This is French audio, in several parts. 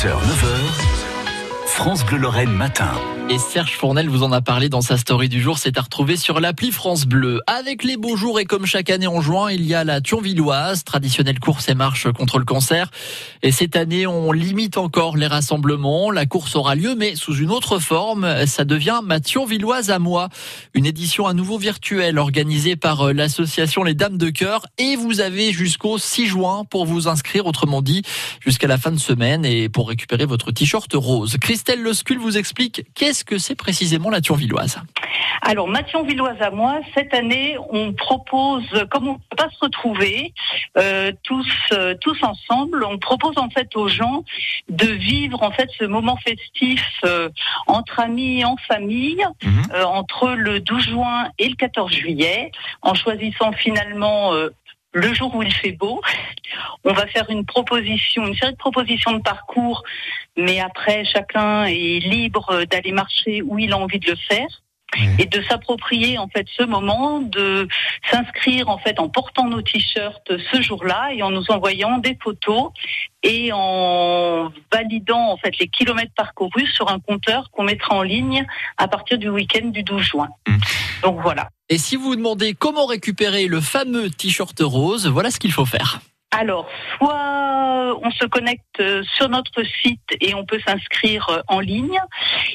6h, 9h, France Bleu Lorraine matin. Et Serge Fournel vous en a parlé dans sa story du jour. C'est à retrouver sur l'appli France Bleu. Avec les beaux jours et comme chaque année en juin, il y a la Thionvilloise, traditionnelle course et marche contre le cancer. Et cette année, on limite encore les rassemblements. La course aura lieu, mais sous une autre forme. Ça devient ma Thionvilloise à moi. Une édition à nouveau virtuelle organisée par euh, l'association Les Dames de Cœur. Et vous avez jusqu'au 6 juin pour vous inscrire, autrement dit, jusqu'à la fin de semaine et pour récupérer votre t-shirt rose. Christelle Lescul vous explique qu'est-ce que c'est précisément la Thionvilloise Alors, Mathieu Villoise à moi, cette année, on propose, comme on ne peut pas se retrouver euh, tous, euh, tous ensemble, on propose en fait aux gens de vivre en fait ce moment festif euh, entre amis, en famille, Mhm. euh, entre le 12 juin et le 14 juillet, en choisissant finalement euh, le jour où il fait beau. On va faire une proposition, une série de propositions de parcours, mais après chacun est libre d'aller marcher où il a envie de le faire et de s'approprier en fait ce moment, de s'inscrire en fait en portant nos t-shirts ce jour-là et en nous envoyant des photos et en validant en fait les kilomètres parcourus sur un compteur qu'on mettra en ligne à partir du week-end du 12 juin. Donc voilà. Et si vous vous demandez comment récupérer le fameux t-shirt rose, voilà ce qu'il faut faire. Alors, soit on se connecte euh, sur notre site et on peut s'inscrire euh, en ligne.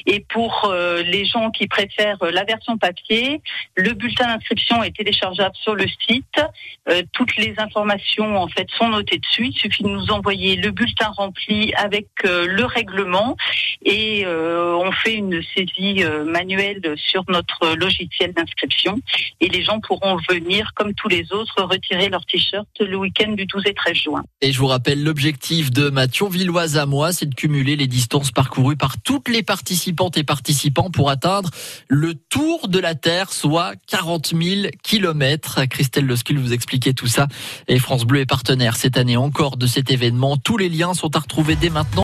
Et pour euh, les gens qui préfèrent la version papier, le bulletin d'inscription est téléchargeable sur le site. Toutes les informations en fait sont notées dessus. Il suffit de nous envoyer le bulletin rempli avec le règlement et on fait une saisie manuelle sur notre logiciel d'inscription. Et les gens pourront venir, comme tous les autres, retirer leur t-shirt le week-end du 12 et 13 juin. Et je vous rappelle, l'objectif de ma Thionvilloise à moi, c'est de cumuler les distances parcourues par toutes les participantes et participants pour atteindre le tour de la Terre, soit 40 000 kilomètres. Christelle Lescul vous expliquait tout ça. Et France Bleu est partenaire cette année encore de cet événement. Tous les liens sont à retrouver dès maintenant.